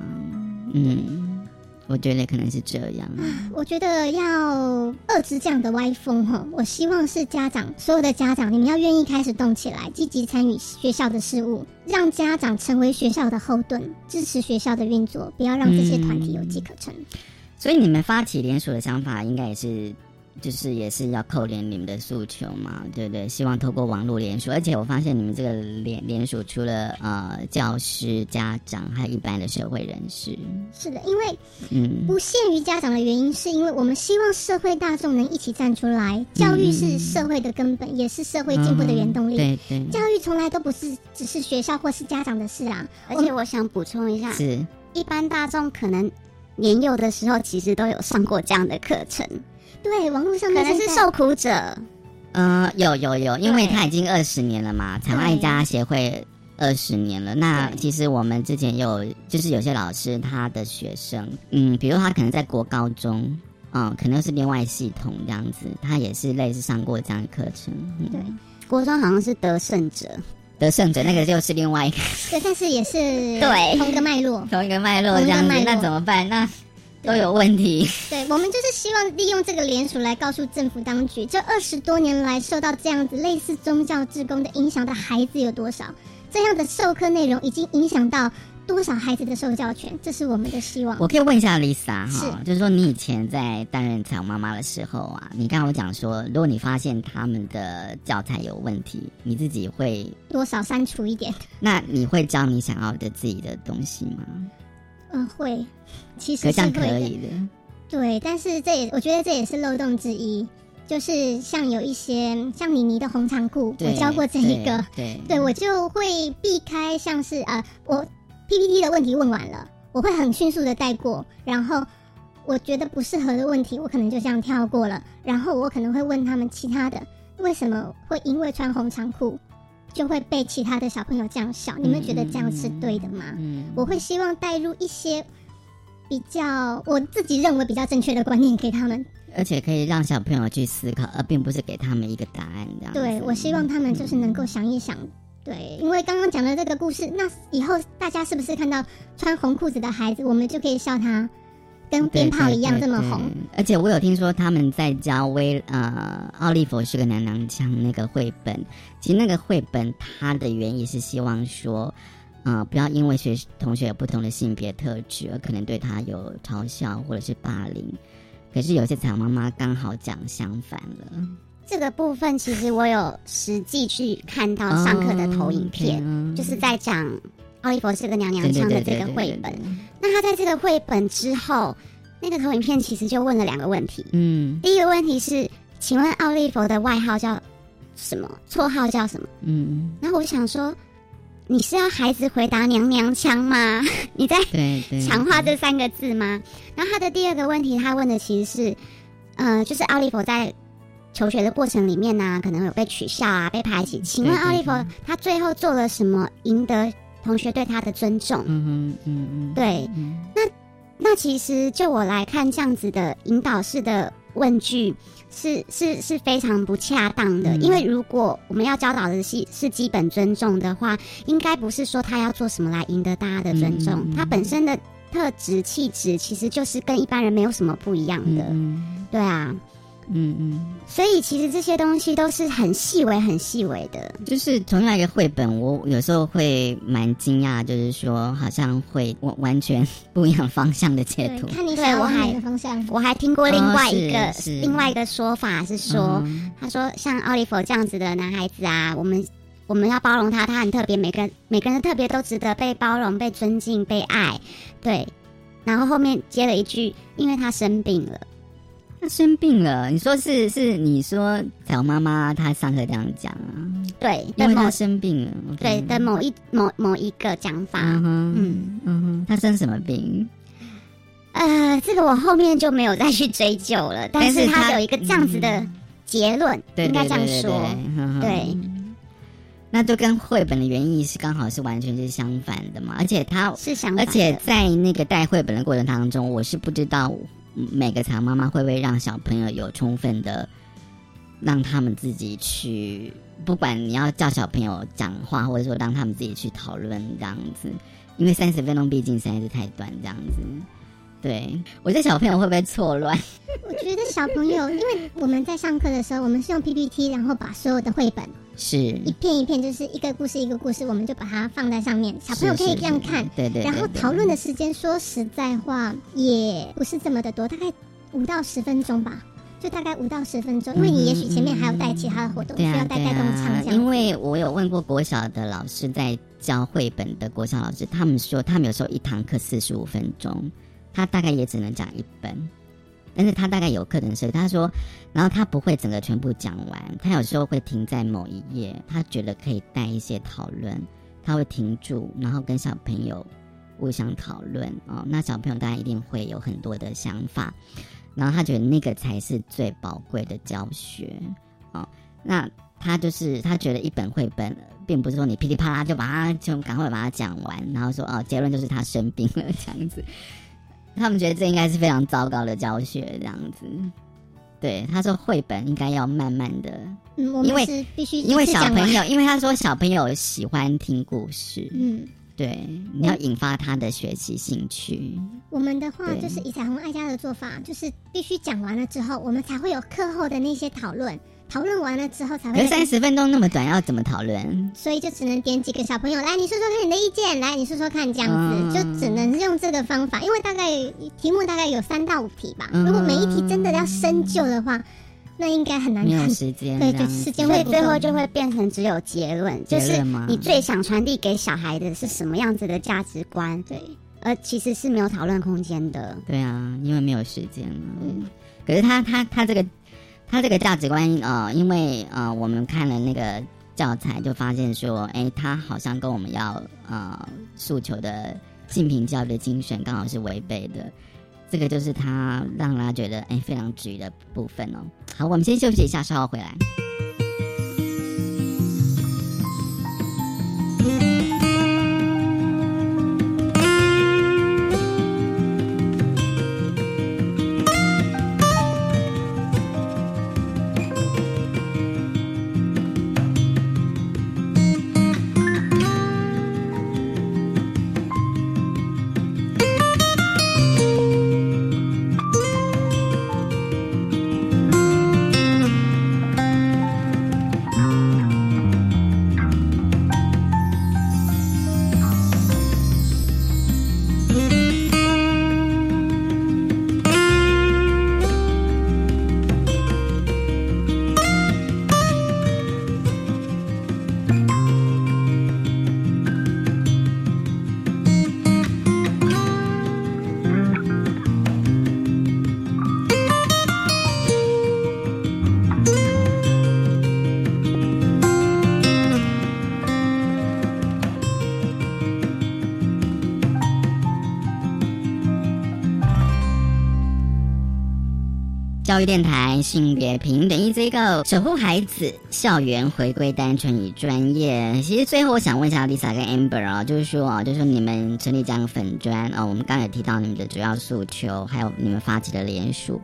C: 嗯。我觉得可能是这样。(gasps)
D: 我觉得要遏制这样的歪风哈，我希望是家长，所有的家长，你们要愿意开始动起来，积极参与学校的事务，让家长成为学校的后盾，支持学校的运作，不要让这些团体有机可乘。
C: 所以你们发起联署的想法，应该也是。就是也是要扣连你们的诉求嘛，对不对？希望透过网络联署，而且我发现你们这个联联署除了呃教师、家长，还有一般的社会人士。
D: 是的，因为嗯不限于家长的原因，是因为我们希望社会大众能一起站出来。教育是社会的根本，也是社会进步的原动力。
C: 对对，
D: 教育从来都不是只是学校或是家长的事啊。
E: 而且我想补充一下，
C: 是
E: 一般大众可能年幼的时候其实都有上过这样的课程。
D: 对，网络上
E: 可能是受苦者。
C: 嗯，有有有，因为他已经二十年了嘛，彩爱家协会二十年了。那其实我们之前有，就是有些老师他的学生，嗯，比如他可能在国高中，嗯，可能是另外系统这样子，他也是类似上过这样的课程。
E: 对，国中好像是得胜者，
C: 得胜者那个 (laughs) 就是另外一个。
D: 对，但是也是 (laughs)
E: 对
D: 同一个脉络，
C: 同一个脉络这样子，那怎么办？那。都有问题。
D: 对，我们就是希望利用这个联署来告诉政府当局，这二十多年来受到这样子类似宗教职工的影响的孩子有多少？这样的授课内容已经影响到多少孩子的受教权？这是我们的希望。
C: 我可以问一下 Lisa 哈，就是说你以前在担任彩虹妈妈的时候啊，你刚刚讲说，如果你发现他们的教材有问题，你自己会
D: 多少删除一点？
C: 那你会教你想要的自己的东西吗？
D: 嗯，会。其实是可以的，对，但是这也我觉得这也是漏洞之一，就是像有一些像妮妮的红长裤，我教过这一个，
C: 对，
D: 对我就会避开像是呃，我 PPT 的问题问完了，我会很迅速的带过，然后我觉得不适合的问题，我可能就这样跳过了，然后我可能会问他们其他的，为什么会因为穿红长裤就会被其他的小朋友这样笑？你们觉得这样是对的吗？嗯，我会希望带入一些。比较我自己认为比较正确的观念给他们，
C: 而且可以让小朋友去思考，而并不是给他们一个答案这样。
D: 对，我希望他们就是能够想一想，对，因为刚刚讲的这个故事，那以后大家是不是看到穿红裤子的孩子，我们就可以笑他跟鞭炮一样这么红。
C: 而且我有听说他们在教威呃奥利弗是个娘娘腔那个绘本，其实那个绘本它的原意是希望说，呃，不要因为学同学有不同的性别特质而可能对他有嘲笑或者是霸凌。可是有些彩虹妈妈刚好讲相反了。
E: 这个部分其实我有实际去看到上课的投影片，就是在讲奥利弗是个娘娘腔的这个绘本。那他在这个绘本之后，那个投影片其实就问了两个问题。嗯，第一个问题是，请问奥利弗的外号叫什么？绰号叫什么？嗯，然后我想说，你是要孩子回答娘娘腔吗？(laughs) 你在强化这三个字吗？然后他的第二个问题，他问的其实是，呃，就是奥利弗在。求学的过程里面呢，可能有被取笑啊，被排挤。请问奥利弗他最后做了什么赢得同学对他的尊重？嗯嗯嗯嗯，对。那那其实就我来看，这样子的引导式的问句是是是非常不恰当的。因为如果我们要教导的是是基本尊重的话，应该不是说他要做什么来赢得大家的尊重，他本身的特质气质其实就是跟一般人没有什么不一样的。对啊。嗯嗯，所以其实这些东西都是很细微、很细微的。
C: 就是同样一个绘本，我有时候会蛮惊讶，就是说好像会完完全不一样方向的解读。
D: 看你想往哪个方向？
E: 我还听过另外一个另外一个说法是说，他说像奥利弗这样子的男孩子啊，我们我们要包容他，他很特别，每个每个人特别都值得被包容、被尊敬、被爱。对，然后后面接了一句，因为他生病了。
C: 他生病了，你说是是？你说小妈妈她上课这样讲啊？
E: 对，
C: 因为她生病了。
E: 对的，某一某某一个讲法。嗯哼，
C: 嗯嗯哼，他生什么病？
E: 呃，这个我后面就没有再去追究了。但是她有一个这样子的结论，应该这样说。对，
C: 那就跟绘本的原意是刚好是完全是相反的嘛。而且他
E: 是相，
C: 而且在那个带绘本的过程当中，我是不知道。每个长妈妈会不会让小朋友有充分的让他们自己去，不管你要叫小朋友讲话，或者说让他们自己去讨论这样子，因为三十分钟毕竟实在是太短，这样子。对我觉得小朋友会不会错乱？(laughs)
D: 我觉得小朋友，因为我们在上课的时候，我们是用 PPT，然后把所有的绘本。
C: 是
D: 一片一片，就是一个故事一个故事，我们就把它放在上面，小朋友可以这样看。
C: 对对。
D: 然后讨论的时间，说实在话，也不是这么的多，大概五到十分钟吧，就大概五到十分钟。因为你也许前面还要带其他的活动，需要带带动唱。
C: 因为我有问过国小的老师，在教绘本的国小老师，他们说他们有时候一堂课四十五分钟，他大概也只能讲一本。但是他大概有课程设计，他说，然后他不会整个全部讲完，他有时候会停在某一页，他觉得可以带一些讨论，他会停住，然后跟小朋友互相讨论哦。那小朋友大家一定会有很多的想法，然后他觉得那个才是最宝贵的教学哦。那他就是他觉得一本绘本，并不是说你噼里啪啦就把它就赶快把它讲完，然后说哦结论就是他生病了这样子。他们觉得这应该是非常糟糕的教学，这样子。对，他说绘本应该要慢慢的，
D: 嗯，因为必须
C: 因为小朋友，因为他说小朋友喜欢听故事，嗯，对，你要引发他的学习兴趣。
D: 我们的话就是以彩虹爱家的做法，就是必须讲完了之后，我们才会有课后的那些讨论。讨论完了之后才会。
C: 三十分钟那么短，要怎么讨论？
D: 所以就只能点几个小朋友来，你说说看你的意见，来你说说看，这样子就只能用这个方法，因为大概题目大概有三到五题吧。如果每一题真的要深究的话，那应该很难。
C: 没有时间。
D: 对，就时间
E: 会最后就会变成只有结论，就是你最想传递给小孩的是什么样子的价值观？对，而其实是没有讨论空间的。
C: 对啊，因为没有时间了。嗯，可是他他他这个。他这个价值观，呃，因为呃，我们看了那个教材，就发现说，哎，他好像跟我们要呃诉求的性平教育的精神刚好是违背的。这个就是他让他觉得哎非常值的部分哦。好，我们先休息一下，稍后回来。教育电台性别平等一个守护孩子，校园回归单纯与专业。其实最后我想问一下 Lisa 跟 Amber 啊，就是说啊，就是说你们成立这样粉专啊，我们刚才提到你们的主要诉求，还有你们发起的联署。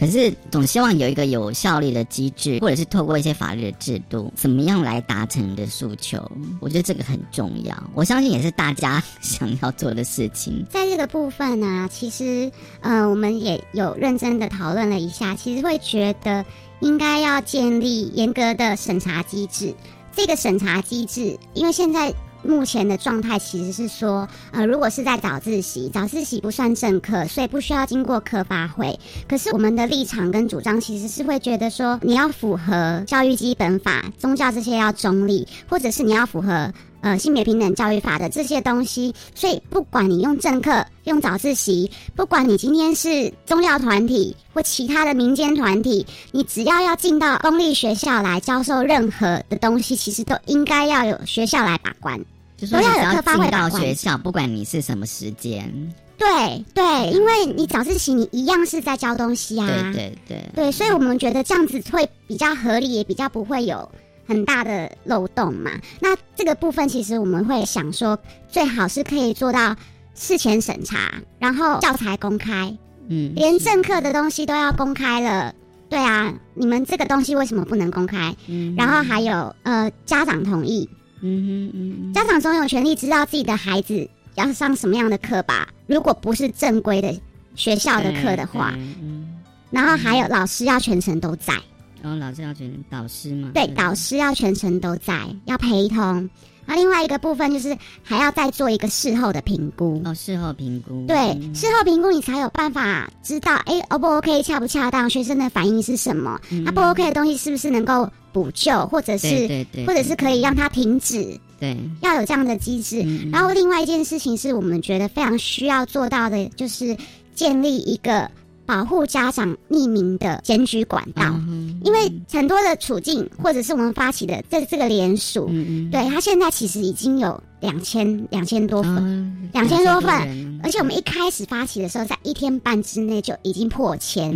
C: 可是总希望有一个有效力的机制，或者是透过一些法律的制度，怎么样来达成你的诉求？我觉得这个很重要。我相信也是大家想要做的事情。
E: 在这个部分呢，其实呃，我们也有认真的讨论了一下，其实会觉得应该要建立严格的审查机制。这个审查机制，因为现在。目前的状态其实是说，呃，如果是在早自习，早自习不算正课，所以不需要经过课发会。可是我们的立场跟主张其实是会觉得说，你要符合教育基本法、宗教这些要中立，或者是你要符合。呃，性别平等教育法的这些东西，所以不管你用正课、用早自习，不管你今天是宗教团体或其他的民间团体，你只要要进到公立学校来教授任何的东西，其实都应该要有学校来把关，
C: 都要有课发会到学校，不管你是什么时间。
E: 对对，因为你早自习你一样是在教东西啊。
C: 对对对。
E: 对，所以我们觉得这样子会比较合理，也比较不会有。很大的漏洞嘛，那这个部分其实我们会想说，最好是可以做到事前审查，然后教材公开，嗯，连正课的东西都要公开了，对啊，你们这个东西为什么不能公开？嗯，然后还有呃家长同意，嗯哼嗯，家长总有权利知道自己的孩子要上什么样的课吧？如果不是正规的学校的课的话，嗯，然后还有老师要全程都在。
C: 然后老师要全导师嘛？
E: 对，导师要全程都在，要陪同。那另外一个部分就是还要再做一个事后的评估。
C: 哦，事后评估。
E: 对，事后评估你才有办法知道，哎，O 不 OK，恰不恰当，学生的反应是什么？他不 OK 的东西是不是能够补救，或者是对对，或者是可以让他停止？
C: 对，
E: 要有这样的机制。然后另外一件事情是我们觉得非常需要做到的，就是建立一个。保护家长匿名的检举管道，因为很多的处境，或者是我们发起的这这个联署，对他现在其实已经有两千两千多份，两千多份，而且我们一开始发起的时候，在一天半之内就已经破千，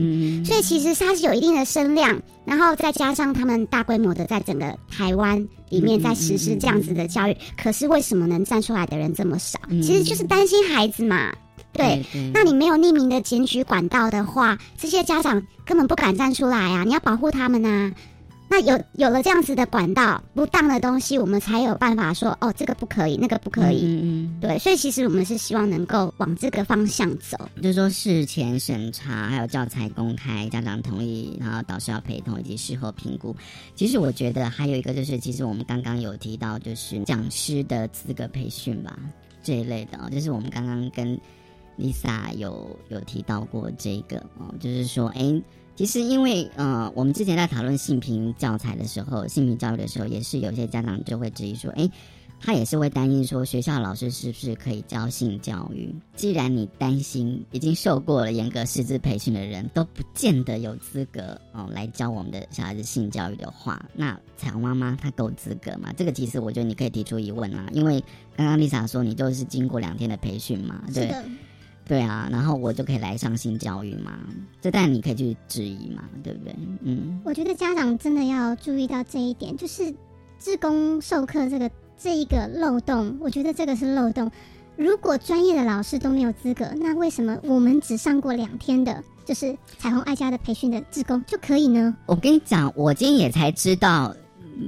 E: 所以其实它是有一定的声量，然后再加上他们大规模的在整个台湾里面在实施这样子的教育，可是为什么能站出来的人这么少？其实就是担心孩子嘛。对，那你没有匿名的检举管道的话，这些家长根本不敢站出来啊！你要保护他们呐。那有有了这样子的管道，不当的东西，我们才有办法说哦，这个不可以，那个不可以。嗯嗯。对，所以其实我们是希望能够往这个方向走，
C: 就是说事前审查，还有教材公开，家长同意，然后导师要陪同，以及事后评估。其实我觉得还有一个就是，其实我们刚刚有提到，就是讲师的资格培训吧这一类的，就是我们刚刚跟。Lisa 有有提到过这个哦，就是说，哎，其实因为呃，我们之前在讨论性平教材的时候，性平教育的时候，也是有些家长就会质疑说，哎，他也是会担心说，学校老师是不是可以教性教育？既然你担心已经受过了严格师资培训的人都不见得有资格哦来教我们的小孩子性教育的话，那彩虹妈妈她够资格吗？这个其实我觉得你可以提出疑问啊，因为刚刚 Lisa 说你就是经过两天的培训嘛，对。对啊，然后我就可以来上性教育嘛？这当然你可以去质疑嘛，对不对？
D: 嗯，我觉得家长真的要注意到这一点，就是自工授课这个这一个漏洞，我觉得这个是漏洞。如果专业的老师都没有资格，那为什么我们只上过两天的，就是彩虹爱家的培训的自工就可以呢？
C: 我跟你讲，我今天也才知道。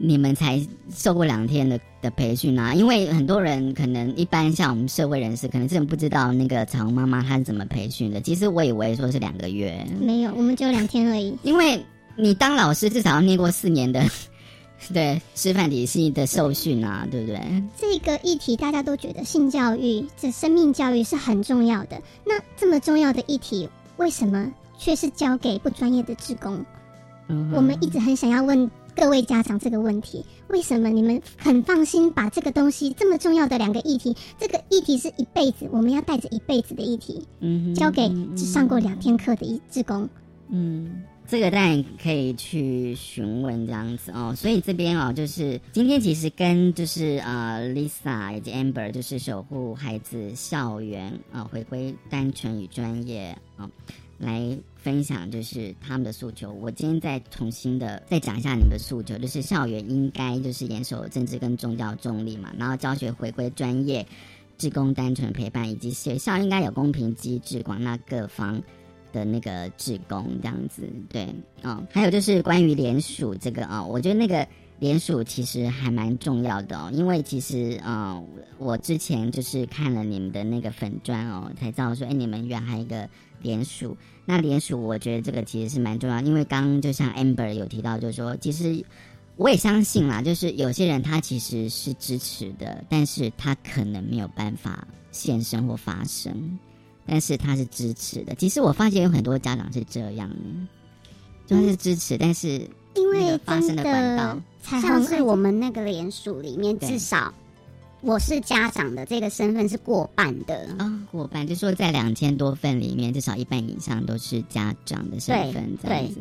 C: 你们才受过两天的的培训啊？因为很多人可能一般像我们社会人士，可能真的不知道那个彩虹妈妈她是怎么培训的。其实我以为说是两个月，
D: 没有，我们只有两天而已。
C: 因为你当老师至少要念过四年的 (laughs) 对师范体系的受训啊，对不对？
D: 这个议题大家都觉得性教育、这生命教育是很重要的。那这么重要的议题，为什么却是交给不专业的职工？我们一直很想要问。各位家长，这个问题为什么你们很放心把这个东西这么重要的两个议题，这个议题是一辈子我们要带着一辈子的议题，嗯，交给只上过两天课的一职工，
C: 嗯。这个当然可以去询问这样子哦，所以这边哦，就是今天其实跟就是呃 Lisa 以及 Amber 就是守护孩子校园啊，回归单纯与专业啊，来分享就是他们的诉求。我今天再重新的再讲一下你们的诉求，就是校园应该就是严守政治跟宗教中立嘛，然后教学回归专业，职工单纯陪伴，以及学校应该有公平机制，广纳各方。的那个职工这样子，对，哦，还有就是关于联署这个啊，我觉得那个联署其实还蛮重要的哦，因为其实啊，我之前就是看了你们的那个粉砖哦，才知道说，哎，你们原来一个联署。那联署，我觉得这个其实是蛮重要，因为刚刚就像 Amber 有提到，就是说，其实我也相信啦，就是有些人他其实是支持的，但是他可能没有办法现身或发声。但是他是支持的。其实我发现有很多家长是这样，就是支持，但是
E: 因为
C: 发生的管道，
E: 像是我们那个联署里面，至少我是家长的这个身份是过半的
C: 啊，过半，就说在两千多份里面，至少一半以上都是家长的身份，这样子，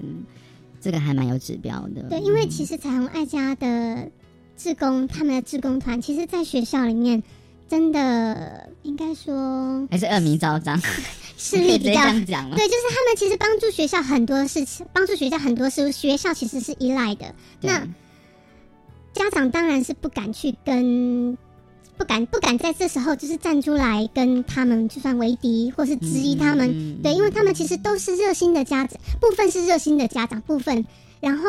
C: 这个还蛮有指标的。
D: 对，因为其实彩虹爱家的志工，他们的志工团，其实，在学校里面。真的应该说
C: 还是恶名昭彰，(laughs)
D: 势力比较
C: 讲
D: 对，就是他们其实帮助学校很多事情，帮助学校很多事，学校其实是依赖的。那家长当然是不敢去跟，不敢不敢在这时候就是站出来跟他们就算为敌，或是质疑他们。对，因为他们其实都是热心的家长，部分是热心的家长，部分然后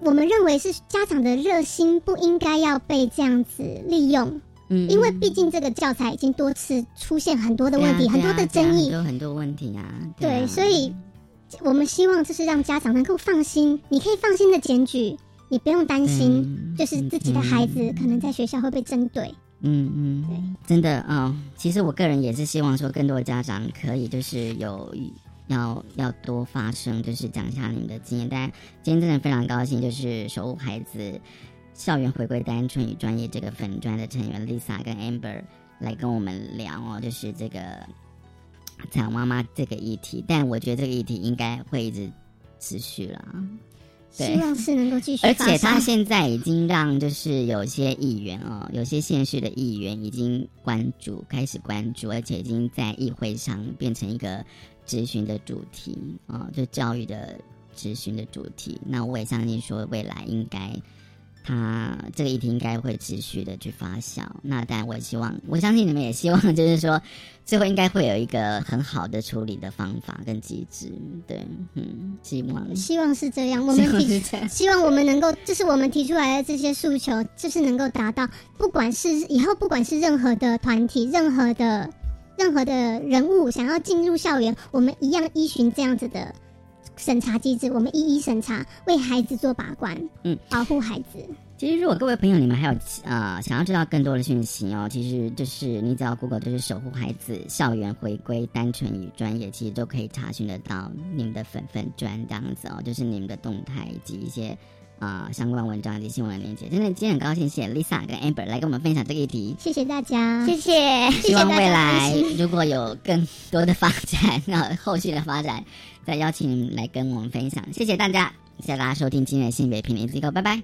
D: 我们认为是家长的热心不应该要被这样子利用。嗯，因为毕竟这个教材已经多次出现很多的问题，很多的争议，
C: 有很多问题啊。
D: 对，所以我们希望就是让家长能够放心，你可以放心的检举，你不用担心，就是自己的孩子可能在学校会被针对。
C: 嗯嗯，真的啊。其实我个人也是希望说，更多的家长可以就是有要要多发声，就是讲一下你们的经验。但今天真的非常高兴，就是守护孩子。校园回归单纯与专业这个粉专的成员 Lisa 跟 Amber 来跟我们聊哦，就是这个彩虹妈妈这个议题，但我觉得这个议题应该会一直持续了，
D: 希望是能够继续。
C: 而且他现在已经让就是有些议员哦，有些县市的议员已经关注，开始关注，而且已经在议会上变成一个咨询的主题哦，就教育的咨询的主题。那我也相信说未来应该。他这个议题应该会持续的去发酵，那当然我也希望，我相信你们也希望，就是说 (laughs) 最后应该会有一个很好的处理的方法跟机制，对，嗯，希望
D: 希望是这样，我们提 (laughs) 希望我们能够，就是我们提出来的这些诉求，就是能够达到，不管是以后不管是任何的团体，任何的任何的人物想要进入校园，我们一样依循这样子的。审查机制，我们一一审查，为孩子做把关，嗯，保护孩子。
C: 其实，如果各位朋友你们还有呃想要知道更多的讯息哦，其实就是你只要 Google 就是守护孩子校园回归单纯与专业，其实都可以查询得到你们的粉粉专这样子哦，就是你们的动态以及一些啊相关文章以及新闻链接。真的，今天很高兴谢谢 Lisa 跟 Amber 来跟我们分享这个议题，
D: 谢谢大家，
E: 谢谢。
C: 希望未来如果有更多的发展，(laughs) 那后续的发展。再邀请来跟我们分享，谢谢大家，谢谢大家收听今天的性别平等机构，拜拜。